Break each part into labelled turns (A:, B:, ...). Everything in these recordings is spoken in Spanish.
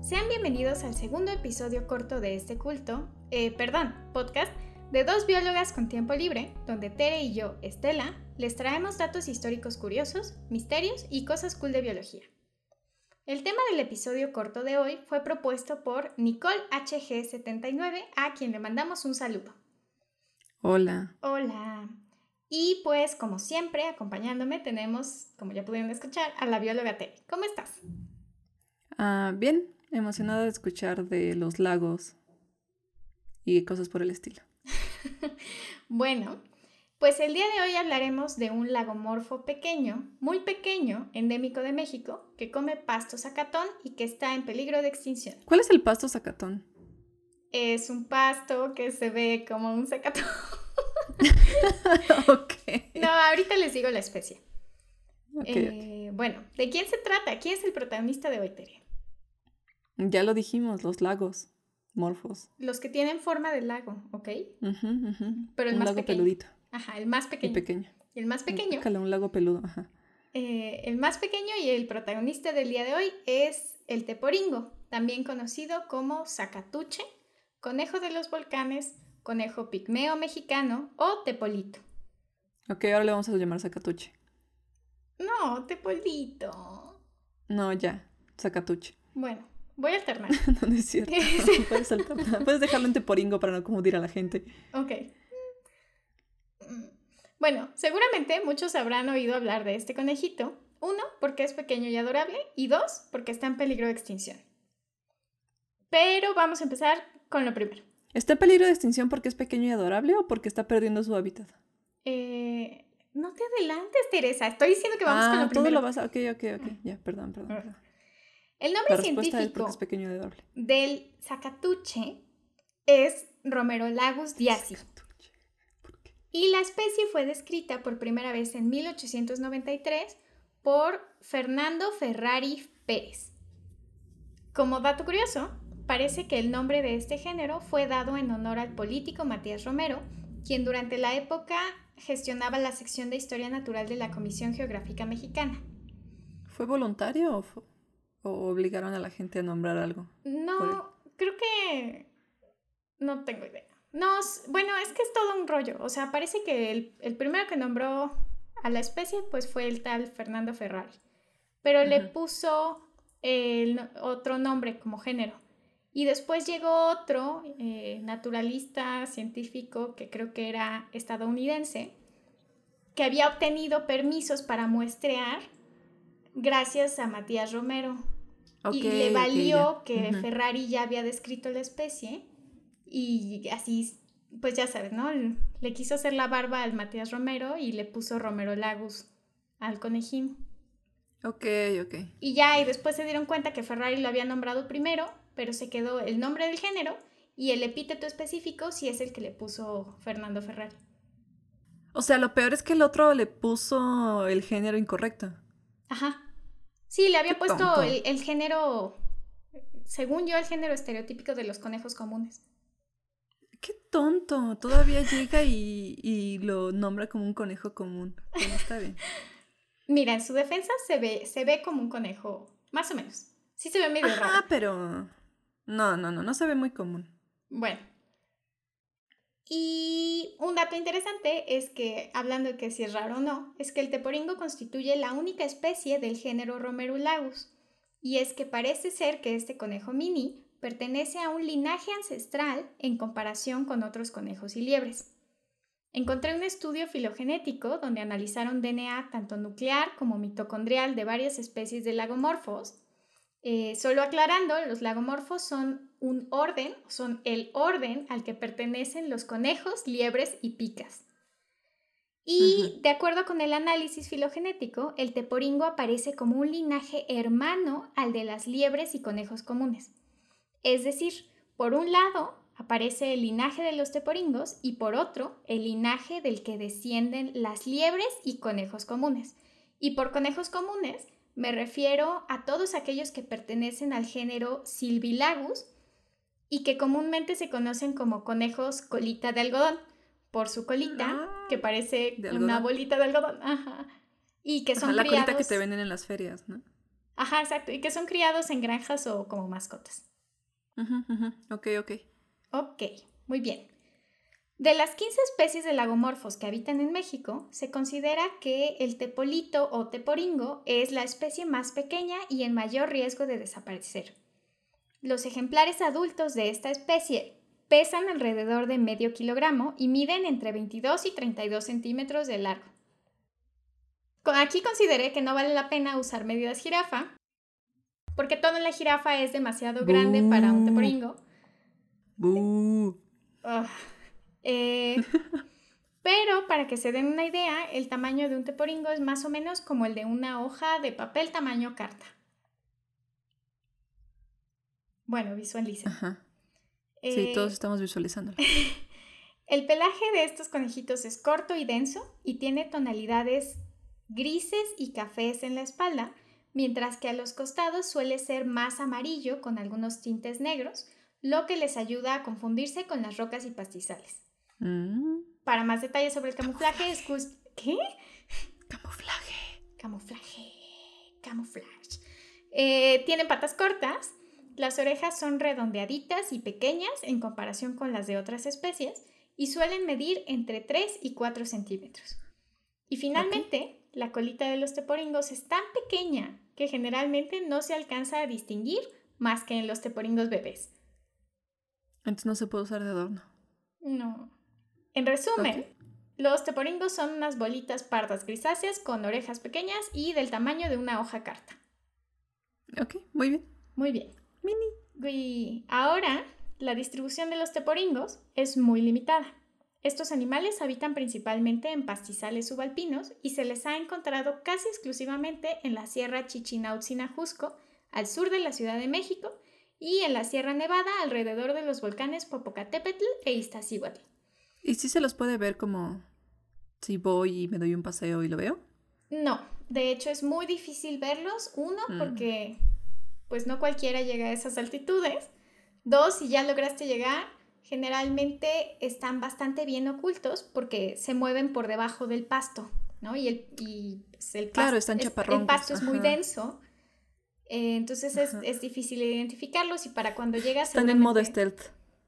A: sean bienvenidos al segundo episodio corto de este culto, eh, perdón, podcast, de dos biólogas con tiempo libre, donde Tere y yo, Estela, les traemos datos históricos curiosos, misterios y cosas cool de biología. El tema del episodio corto de hoy fue propuesto por Nicole HG79, a quien le mandamos un saludo.
B: Hola.
A: Hola. Y pues, como siempre, acompañándome tenemos, como ya pudieron escuchar, a la bióloga Tere. ¿Cómo estás?
B: Ah, bien, emocionada de escuchar de los lagos y cosas por el estilo.
A: bueno, pues el día de hoy hablaremos de un lagomorfo pequeño, muy pequeño, endémico de México, que come pasto zacatón y que está en peligro de extinción.
B: ¿Cuál es el pasto zacatón?
A: Es un pasto que se ve como un zacatón.
B: ok.
A: No, ahorita les digo la especie. Eh, bueno, ¿de quién se trata? ¿Quién es el protagonista de hoy, Tere?
B: Ya lo dijimos, los lagos, morfos.
A: Los que tienen forma de lago, ¿ok?
B: Pero el un más lago peludito.
A: Ajá, el más pequeño.
B: El pequeño.
A: El más pequeño.
B: un lago peludo, ajá.
A: Eh, el más pequeño y el protagonista del día de hoy es el teporingo, también conocido como zacatuche, conejo de los volcanes, conejo pigmeo mexicano o tepolito.
B: Ok, ahora le vamos a llamar Zacatuche.
A: No, tepolito.
B: No, ya, Zacatuche.
A: Bueno, voy a alternar.
B: no, es cierto. puedes, puedes dejarlo en teporingo para no confundir a la gente.
A: Ok. Bueno, seguramente muchos habrán oído hablar de este conejito. Uno, porque es pequeño y adorable. Y dos, porque está en peligro de extinción. Pero vamos a empezar con lo primero.
B: ¿Está en peligro de extinción porque es pequeño y adorable o porque está perdiendo su hábitat?
A: Eh, no te adelantes, Teresa. Estoy diciendo que vamos con lo
B: ah,
A: primero.
B: todo lo vas a... Ok, ok, ok. Ya, perdón, perdón.
A: El nombre científico
B: es pequeño
A: del zacatuche es Romerolagus diaci. Y la especie fue descrita por primera vez en 1893 por Fernando Ferrari Pérez. Como dato curioso, Parece que el nombre de este género fue dado en honor al político Matías Romero, quien durante la época gestionaba la sección de Historia Natural de la Comisión Geográfica Mexicana.
B: ¿Fue voluntario o, obligaron a la gente a nombrar algo?
A: No, creo que... No tengo idea. No, bueno, es que es todo un rollo. O sea, parece que el, primero que nombró a la especie pues fue el tal Fernando Ferrari. Pero le puso el otro nombre como género. Y después llegó otro eh, naturalista científico que creo que era estadounidense, que había obtenido permisos para muestrear gracias a Matías Romero. Y le valió que Ferrari ya había descrito la especie y así, pues ya sabes, ¿no? Le quiso hacer la barba al Matías Romero y le puso Romero Lagus al conejín.
B: Ok, ok.
A: Y ya, y después se dieron cuenta que Ferrari lo había nombrado primero pero se quedó el nombre del género y el epíteto específico si es el que le puso Fernando Ferrari.
B: O sea, lo peor es que el otro le puso el género incorrecto.
A: Ajá. Sí, le había puesto el, género, según yo, el género estereotípico de los conejos comunes.
B: Qué tonto. Todavía llega y, lo nombra como un conejo común. Bueno, está bien.
A: Mira, en su defensa se ve, se ve como un conejo, más o menos. Sí se ve medio raro.
B: Ah, pero no, no, no, no se ve muy común.
A: Bueno. Y un dato interesante es que, hablando de que si es raro o no, es que el teporingo constituye la única especie del género Romerulagus. Y es que parece ser que este conejo mini pertenece a un linaje ancestral en comparación con otros conejos y liebres. Encontré un estudio filogenético donde analizaron DNA tanto nuclear como mitocondrial de varias especies de lagomorfos eh, solo aclarando, los lagomorfos son un orden, son el orden al que pertenecen los conejos, liebres y picas. Y de acuerdo con el análisis filogenético, el teporingo aparece como un linaje hermano al de las liebres y conejos comunes. Es decir, por un lado aparece el linaje de los teporingos y por otro el linaje del que descienden las liebres y conejos comunes. Y por conejos comunes me refiero a todos aquellos que pertenecen al género Silvilagus y que comúnmente se conocen como conejos colita de algodón, por su colita, ah, que parece una bolita de algodón. Ajá. Y que son
B: la colita que te venden en las ferias, ¿no?
A: Ajá, exacto. Y que son criados en granjas o como mascotas.
B: Ok, ok.
A: Ok, muy bien. De las 15 especies de lagomorfos que habitan en México, se considera que el tepolito o teporingo es la especie más pequeña y en mayor riesgo de desaparecer. Los ejemplares adultos de esta especie pesan alrededor de medio kilogramo y miden entre 22 y 32 centímetros de largo. Aquí consideré que no vale la pena usar medidas jirafa, porque toda la jirafa es demasiado grande para un teporingo. Eh, pero para que se den una idea, el tamaño de un teporingo es más o menos como el de una hoja de papel tamaño carta. Bueno, visualiza.
B: sí, eh, todos estamos visualizándolo.
A: el pelaje de estos conejitos es corto y denso y tiene tonalidades grises y cafés en la espalda, mientras que a los costados suele ser más amarillo con algunos tintes negros, lo que les ayuda a confundirse con las rocas y pastizales. Mm. Para más detalles sobre el camuflaje, es ¿Qué?
B: Camuflaje.
A: Camuflaje. Camuflaje. Eh, tienen patas cortas, las orejas son redondeaditas y pequeñas en comparación con las de otras especies y suelen medir entre 3 y 4 centímetros. Y finalmente, la colita de los teporingos es tan pequeña que generalmente no se alcanza a distinguir más que en los teporingos bebés.
B: Entonces no se puede usar de adorno.
A: No. En resumen, los teporingos son unas bolitas pardas grisáceas con orejas pequeñas y del tamaño de una hoja carta.
B: Ok, muy bien.
A: Muy bien.
B: Mini.
A: ahora, la distribución de los teporingos es muy limitada. Estos animales habitan principalmente en pastizales subalpinos y se les ha encontrado casi exclusivamente en la Sierra Chichinautzin-Ajusco, al sur de la Ciudad de México, y en la Sierra Nevada alrededor de los volcanes Popocatépetl e Iztaccíhuatl.
B: ¿Y si se los puede ver como si voy y me doy un paseo y lo veo?
A: No, de hecho es muy difícil verlos. Uno, mm. porque pues no cualquiera llega a esas altitudes. Dos, si ya lograste llegar, generalmente están bastante bien ocultos porque se mueven por debajo del pasto, ¿no? Y el, y pues, el
B: pasto, están
A: es, el pasto es muy denso, eh, entonces es, es, difícil identificarlos y para cuando llegas...
B: Están en modo stealth.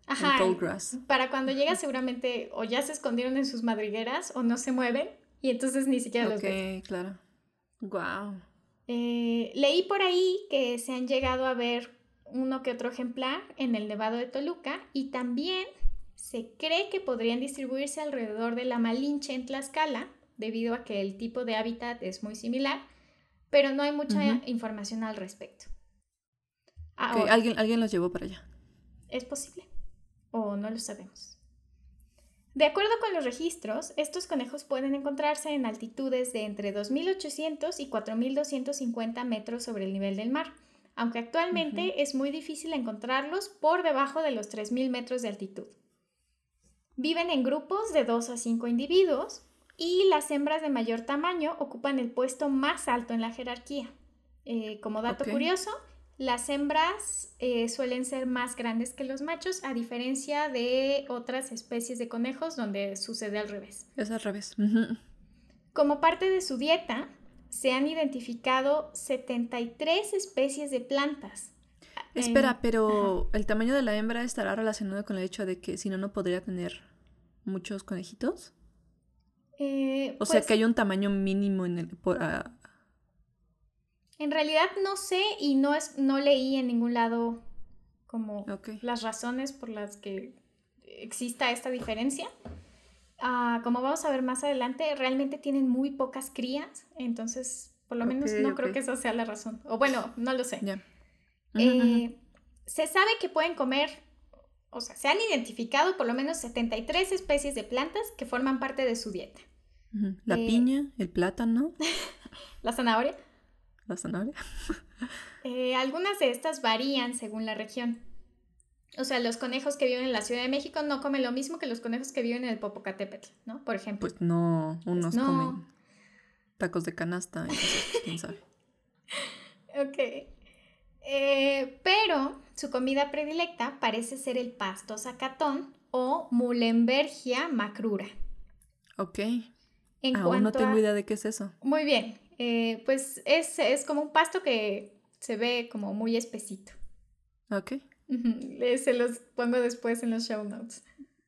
A: Ajá. Para cuando llegas seguramente o ya se escondieron en sus madrigueras o no se mueven y entonces ni siquiera los ves.
B: Ok, claro. Wow.
A: Eh, leí por ahí que se han llegado a ver uno que otro ejemplar en el Nevado de Toluca y también se cree que podrían distribuirse alrededor de la Malinche en Tlaxcala, debido a que el tipo de hábitat es muy similar, pero no hay mucha información al respecto.
B: ¿Alguien, alguien los llevó para allá.
A: Es posible, o no lo sabemos. De acuerdo con los registros, estos conejos pueden encontrarse en altitudes de entre 2.800 y 4.250 metros sobre el nivel del mar aunque actualmente es muy difícil encontrarlos por debajo de los 3.000 metros de altitud. Viven en grupos de 2 a 5 individuos y las hembras de mayor tamaño ocupan el puesto más alto en la jerarquía. Eh, como dato curioso, las hembras eh, suelen ser más grandes que los machos, a diferencia de otras especies de conejos donde sucede al revés.
B: Es al revés.
A: Como parte de su dieta, se han identificado 73 especies de plantas.
B: Espera, pero ¿el tamaño de la hembra estará relacionado con el hecho de que si no, no podría tener muchos conejitos?
A: Eh,
B: o sea, pues que hay un tamaño mínimo en el... Ah,
A: en realidad no sé y no, es, no leí en ningún lado como las razones por las que exista esta diferencia. Ah, como vamos a ver más adelante, realmente tienen muy pocas crías, entonces por lo menos no creo que esa sea la razón. O bueno, no lo sé. Eh, se sabe que pueden comer, o sea, se han identificado por lo menos 73 especies de plantas que forman parte de su dieta.
B: La eh, piña, el plátano.
A: la zanahoria.
B: La zanahoria.
A: Eh, algunas de estas varían según la región. O sea, los conejos que viven en la Ciudad de México no comen lo mismo que los conejos que viven en el Popocatépetl, ¿no? Por ejemplo.
B: Pues no, unos pues comen tacos de canasta, quién sabe.
A: ok. Eh, pero su comida predilecta parece ser el pasto zacatón o Mulembergia macrura.
B: Ok. Aún no tengo idea de qué es eso.
A: Muy bien. Eh, pues es, es, como un pasto que Se ve como muy espesito.
B: Ok.
A: Se los pongo después en los show notes.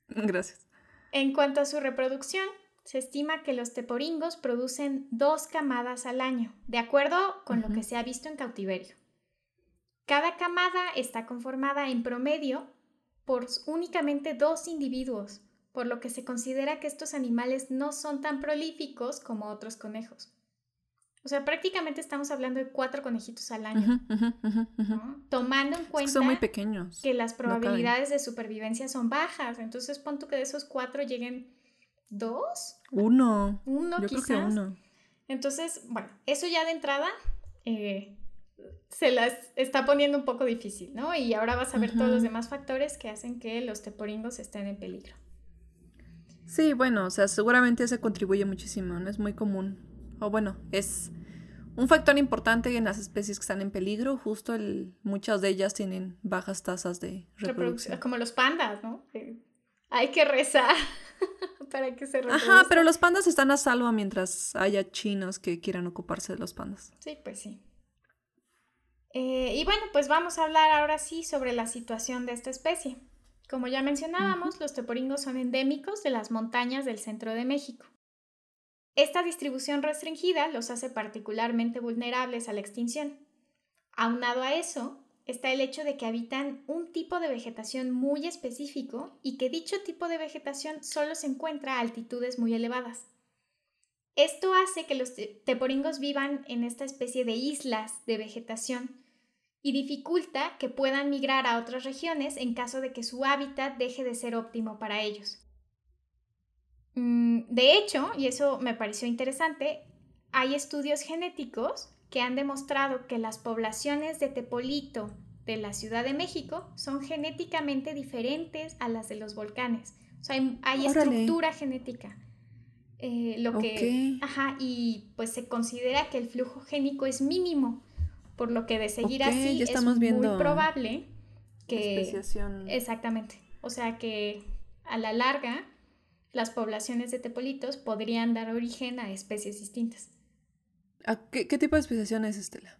B: Gracias.
A: En cuanto a su reproducción, se estima que los teporingos producen dos camadas al año, de acuerdo con lo que se ha visto en cautiverio. Cada camada está conformada en promedio por únicamente dos individuos, por lo que se considera que estos animales no son tan prolíficos como otros conejos. O sea, prácticamente estamos hablando de cuatro conejitos al año. Tomando en cuenta
B: muy pequeños.
A: que las probabilidades de supervivencia son bajas. Entonces, pon que de esos cuatro lleguen dos.
B: Uno.
A: Uno,
B: Yo
A: quizás.
B: Creo que uno.
A: Entonces, bueno, eso ya de entrada eh, se las está poniendo un poco difícil, ¿no? Y ahora vas a ver todos los demás factores que hacen que los teporingos estén en peligro.
B: Sí, bueno, o sea, seguramente se contribuye muchísimo, no es muy común o bueno, es un factor importante en las especies que están en peligro, justo el, muchas de ellas tienen bajas tasas de reproducción.
A: Como los pandas, ¿no? hay que rezar para que se reproduzcan.
B: Ajá, pero los pandas están a salvo mientras haya chinos que quieran ocuparse de los pandas.
A: Sí, pues sí. Eh, y bueno, pues vamos a hablar ahora sí sobre la situación de esta especie. Como ya mencionábamos, los teporingos son endémicos de las montañas del centro de México. Esta distribución restringida los hace particularmente vulnerables a la extinción. Aunado a eso, está el hecho de que habitan un tipo de vegetación muy específico y que dicho tipo de vegetación solo se encuentra a altitudes muy elevadas. Esto hace que los teporingos vivan en esta especie de islas de vegetación y dificulta que puedan migrar a otras regiones en caso de que su hábitat deje de ser óptimo para ellos. Mm, de hecho, y eso me pareció interesante, hay estudios genéticos que han demostrado que las poblaciones de tepolito de la Ciudad de México son genéticamente diferentes a las de los volcanes. O sea, hay, estructura genética. Eh, lo que, ajá, y pues se considera que el flujo génico es mínimo, por lo que de seguir así es muy probable que exactamente, o sea que a la larga las poblaciones de tepolitos podrían dar origen a especies distintas.
B: qué, tipo de especiación es, Estela?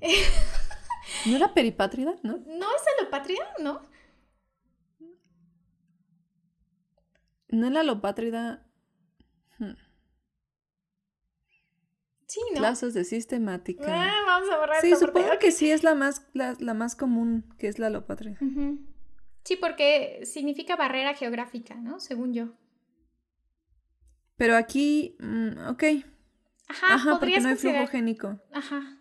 B: ¿No era peripátrida? ¿No?
A: No es alopátrida, ¿no?
B: ¿No es la alopátrida? Hmm.
A: Sí, ¿no?
B: Clases de sistemática.
A: Ah, vamos a borrar
B: Sí, supongo que sí es la más, la, más común, que es la alopátrida.
A: Sí, porque significa barrera geográfica, ¿no? Según yo.
B: Pero aquí, mm, ok.
A: Ajá, Ajá
B: porque no hay flujo génico.
A: Ajá.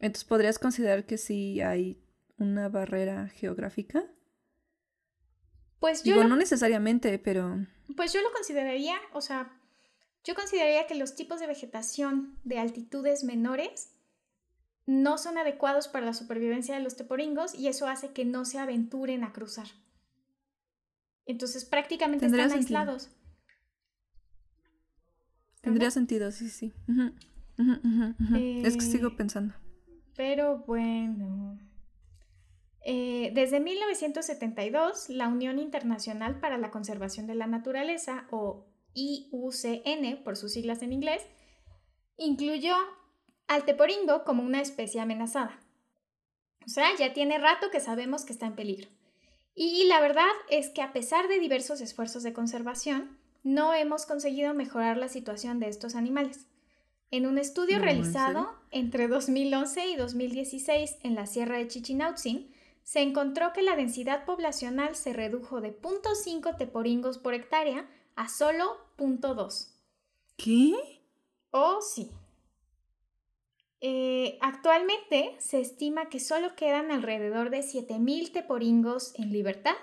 B: Entonces, ¿podrías considerar que sí hay una barrera geográfica?
A: Pues yo.
B: Digo, no necesariamente, pero.
A: Pues yo lo consideraría, o sea, yo consideraría que los tipos de vegetación de altitudes menores no son adecuados para la supervivencia de los teporingos y eso hace que no se aventuren a cruzar. Entonces prácticamente están aislados.
B: Tendría sentido, sí, sí. es que sigo eh, pensando.
A: Pero bueno. Eh, desde 1972, la Unión Internacional para la Conservación de la Naturaleza, o IUCN por sus siglas en inglés, incluyó al teporingo como una especie amenazada. O sea, ya tiene rato que sabemos que está en peligro. Y la verdad es que a pesar de diversos esfuerzos de conservación, no hemos conseguido mejorar la situación de estos animales. En un estudio realizado entre 2011 y 2016 en la Sierra de Chichinautzin, se encontró que la densidad poblacional se redujo de 0.5 teporingos por hectárea a solo 0.2.
B: ¿Qué?
A: Oh, sí. Eh, actualmente se estima que solo quedan alrededor de 7.000 teporingos en libertad.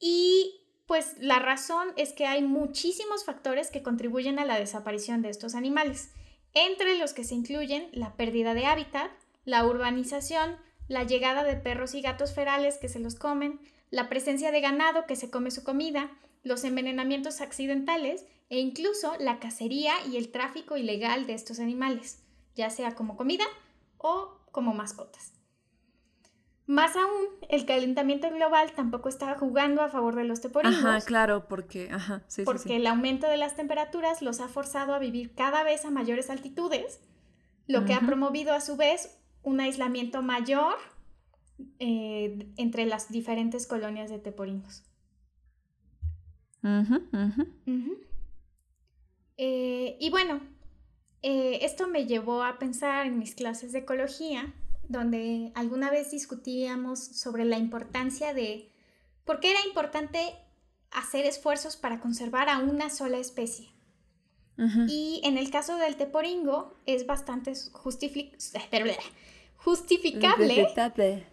A: Y pues la razón es que hay muchísimos factores que contribuyen a la desaparición de estos animales, entre los que se incluyen la pérdida de hábitat, la urbanización, la llegada de perros y gatos ferales que se los comen, la presencia de ganado que se come su comida, los envenenamientos accidentales e incluso la cacería y el tráfico ilegal de estos animales ya sea como comida o como mascotas. Más aún, el calentamiento global tampoco está jugando a favor de los teporingos.
B: Ajá, claro, porque, ajá,
A: porque el aumento de las temperaturas los ha forzado a vivir cada vez a mayores altitudes, lo que ha promovido a su vez un aislamiento mayor eh, entre las diferentes colonias de teporingos. Eh, y bueno, eh, esto me llevó a pensar en mis clases de ecología, donde alguna vez discutíamos sobre la importancia de por qué era importante hacer esfuerzos para conservar a una sola especie. Y en el caso del teporingo es bastante justificable.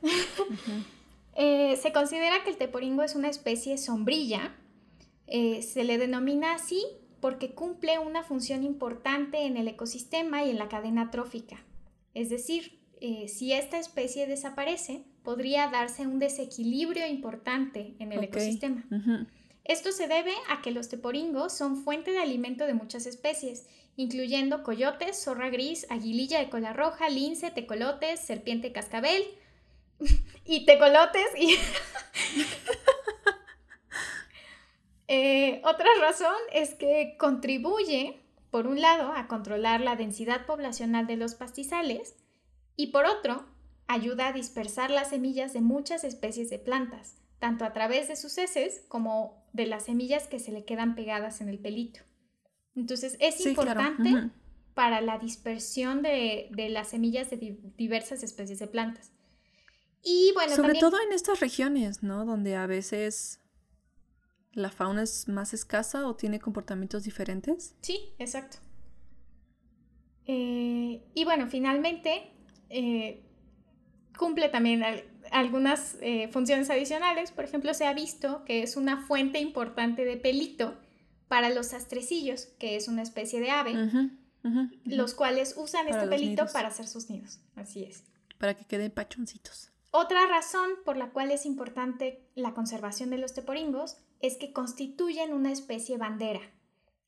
A: Eh, se considera que el teporingo es una especie sombrilla. Eh, se le denomina así porque cumple una función importante en el ecosistema y en la cadena trófica. Es decir, eh, si esta especie desaparece, podría darse un desequilibrio importante en el ecosistema. Esto se debe a que los teporingos son fuente de alimento de muchas especies, incluyendo coyotes, zorra gris, aguililla de cola roja, lince, tecolotes, serpiente cascabel y tecolotes. Y eh, otra razón es que contribuye, por un lado, a controlar la densidad poblacional de los pastizales y por otro, ayuda a dispersar las semillas de muchas especies de plantas, tanto a través de sus heces como de las semillas que se le quedan pegadas en el pelito. Entonces es importante para la dispersión de, las semillas de diversas especies de plantas. Y bueno,
B: sobre todo en estas regiones, ¿no? Donde a veces la fauna es más escasa o tiene comportamientos diferentes.
A: Sí, exacto. Eh, y bueno, finalmente eh, cumple también algunas eh, funciones adicionales. Por ejemplo, se ha visto que es una fuente importante de pelito para los astrecillos, que es una especie de ave, los cuales usan este pelito para hacer sus nidos. Así es.
B: Para que queden pachoncitos.
A: Otra razón por la cual es importante la conservación de los teporingos es que constituyen una especie bandera.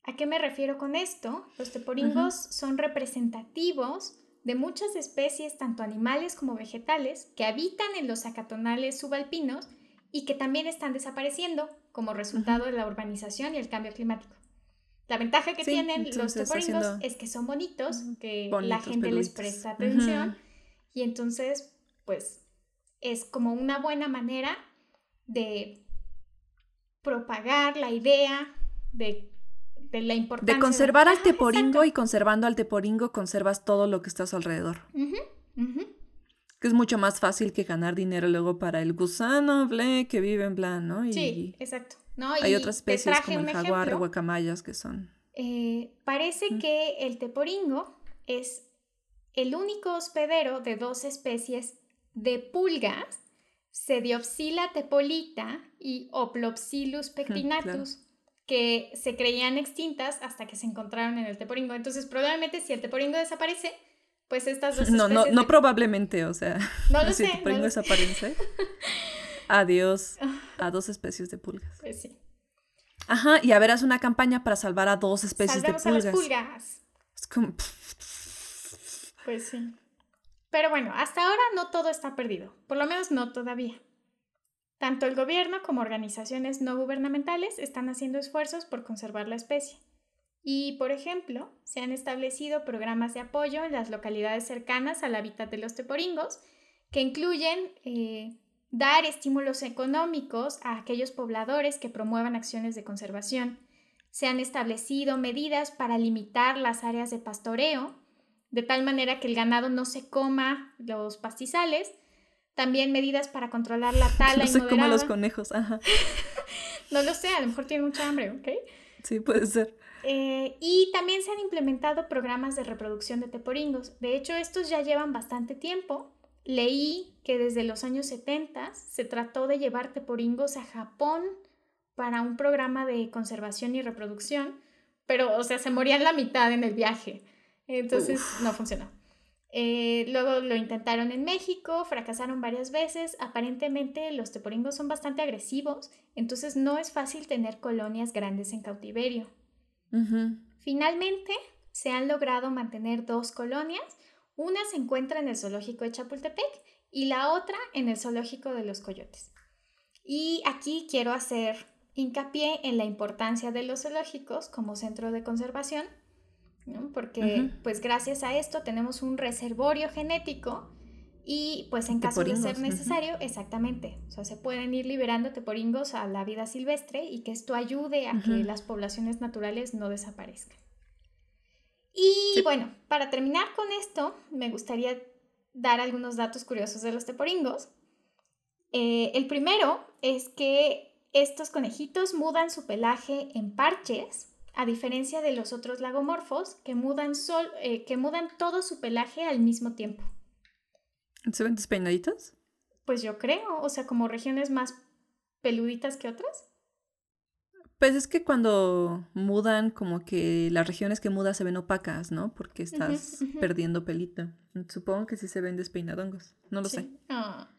A: ¿A qué me refiero con esto? Los teporingos son representativos de muchas especies, tanto animales como vegetales, que habitan en los acatonales subalpinos y que también están desapareciendo como resultado de la urbanización y el cambio climático. La ventaja que tienen los teporingos es que son bonitos, que la gente les presta atención y entonces, pues, es como una buena manera de propagar la idea de de la importancia.
B: De conservar al teporingo y conservando al teporingo conservas todo lo que está a su alrededor. Que es mucho más fácil que ganar dinero luego para el gusano, ble, que vive en plan, ¿no?
A: sí, exacto.
B: hay otras especies como el jaguar o guacamayas que son.
A: Eh, parece que el teporingo es el único hospedero de dos especies de pulgas, Cediopsila tepolita y Oplopsilus pectinatus que se creían extintas hasta que se encontraron en el teporingo. Entonces, probablemente si el teporingo desaparece, pues estas dos
B: No, no, no probablemente, o sea, no lo si el teporingo desaparece, adiós a dos especies de pulgas.
A: Pues sí.
B: Ajá, y a ver, haz una campaña para salvar a dos especies de pulgas.
A: A las pulgas. Es como... Pues sí. Pero bueno, hasta ahora no todo está perdido, por lo menos no todavía. Tanto el gobierno como organizaciones no gubernamentales están haciendo esfuerzos por conservar la especie. Y, por ejemplo, se han establecido programas de apoyo en las localidades cercanas al hábitat de los teporingos, que incluyen eh, dar estímulos económicos a aquellos pobladores que promuevan acciones de conservación. Se han establecido medidas para limitar las áreas de pastoreo, de tal manera que el ganado no se coma los pastizales también medidas para controlar la tala
B: no sé cómo los conejos, ajá.
A: no lo sé, a lo mejor tienen mucha hambre, ¿ok?
B: Sí, puede ser.
A: Eh, y también se han implementado programas de reproducción de teporingos. De hecho, estos ya llevan bastante tiempo. Leí que desde los años 70 se trató de llevar teporingos a Japón para un programa de conservación y reproducción, pero, o sea, se morían la mitad en el viaje. Entonces, no funcionó. Eh, luego lo intentaron en México, fracasaron varias veces. Aparentemente los teporingos son bastante agresivos, entonces no es fácil tener colonias grandes en cautiverio. Finalmente se han logrado mantener dos colonias. Una se encuentra en el zoológico de Chapultepec y la otra en el zoológico de los coyotes. Y aquí quiero hacer hincapié en la importancia de los zoológicos como centro de conservación Porque pues gracias a esto tenemos un reservorio genético y pues en caso de ser necesario, exactamente, o sea, se pueden ir liberando teporingos a la vida silvestre y que esto ayude a que las poblaciones naturales no desaparezcan. Y bueno, para terminar con esto, me gustaría dar algunos datos curiosos de los teporingos. Eh, el primero es que estos conejitos mudan su pelaje en parches, a diferencia de los otros lagomorfos que mudan, sol, eh, que mudan todo su pelaje al mismo tiempo.
B: ¿Se ven despeinaditos?
A: Pues yo creo, o sea, como regiones más peluditas que otras.
B: Pues es que cuando mudan, como que las regiones que mudan se ven opacas, ¿no? Porque estás perdiendo pelito. Supongo que sí se ven despeinadongos. No lo sé. Ah.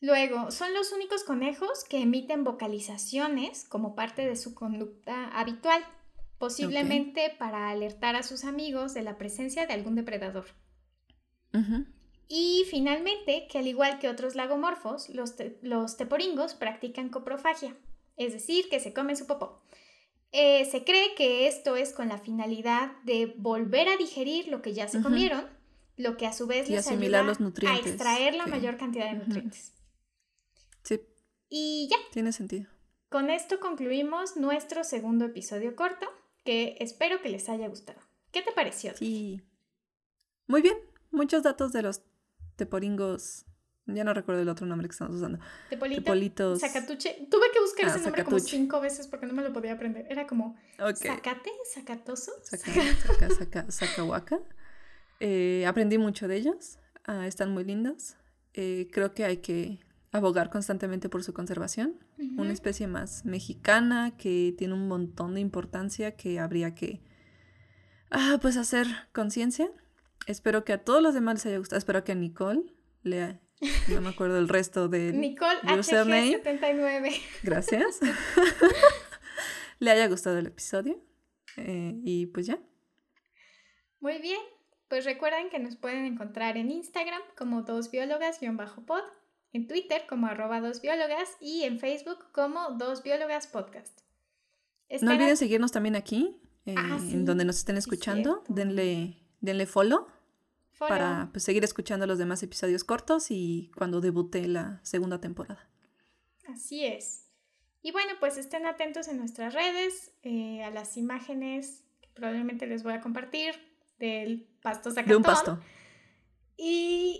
A: Luego, son los únicos conejos que emiten vocalizaciones como parte de su conducta habitual, posiblemente para alertar a sus amigos de la presencia de algún depredador. Y finalmente, que al igual que otros lagomorfos, los, los teporingos practican coprofagia, es decir, que se comen su popó. Eh, se cree que esto es con la finalidad de volver a digerir lo que ya se comieron, lo que a su vez les ayuda los nutrientes. a extraer la mayor cantidad de nutrientes.
B: Sí.
A: Y ya.
B: Tiene sentido.
A: Con esto concluimos nuestro segundo episodio corto, que espero que les haya gustado. ¿Qué te pareció?
B: Sí. Muy bien. Muchos datos de los teporingos. Ya no recuerdo el otro nombre que estamos usando.
A: Tepolito, Tepolitos. Zacatuche. Tuve que buscar ah, ese nombre como cinco veces porque no me lo podía aprender. Era como Zacate, Zacatoso.
B: Eh, aprendí mucho de ellos. Ah, están muy lindos. Eh, creo que hay que abogar constantemente por su conservación. Una especie más mexicana que tiene un montón de importancia que habría que ah, pues hacer conciencia. Espero que a todos los demás les haya gustado. Espero que a Nicole le no me acuerdo el resto de
A: Nicole HG79.
B: Gracias. le haya gustado el episodio. Eh, y pues ya.
A: Muy bien. Pues recuerden que nos pueden encontrar en Instagram como dos biólogas-pod, en Twitter como arroba dos biólogas y en Facebook como dos biólogas podcast.
B: no olviden seguirnos también aquí, eh, ah, en donde nos estén escuchando. denle, denle follow para pues, seguir escuchando los demás episodios cortos y cuando debute la segunda temporada.
A: Así es. Y bueno, pues estén atentos en nuestras redes, eh, a las imágenes que probablemente les voy a compartir del pasto sacatón. De un pasto. Y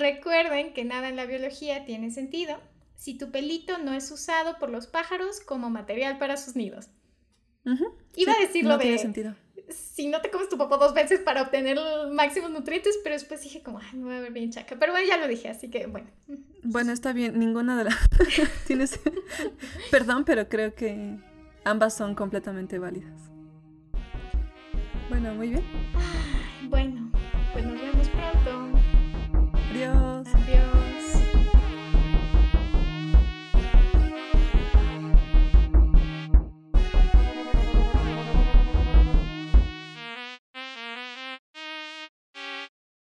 A: recuerden que nada en la biología tiene sentido si tu pelito no es usado por los pájaros como material para sus nidos. Iba a decirlo de... Tiene sentido si no te comes tu popó dos veces para obtener máximos nutrientes, pero después dije como, ay, me voy a ver bien chaca. Pero bueno, ya lo dije, así que bueno.
B: Bueno, está bien, ninguna de las... Tienes... Perdón, pero creo que ambas son completamente válidas. Bueno, muy bien.
A: bueno, pues nos vemos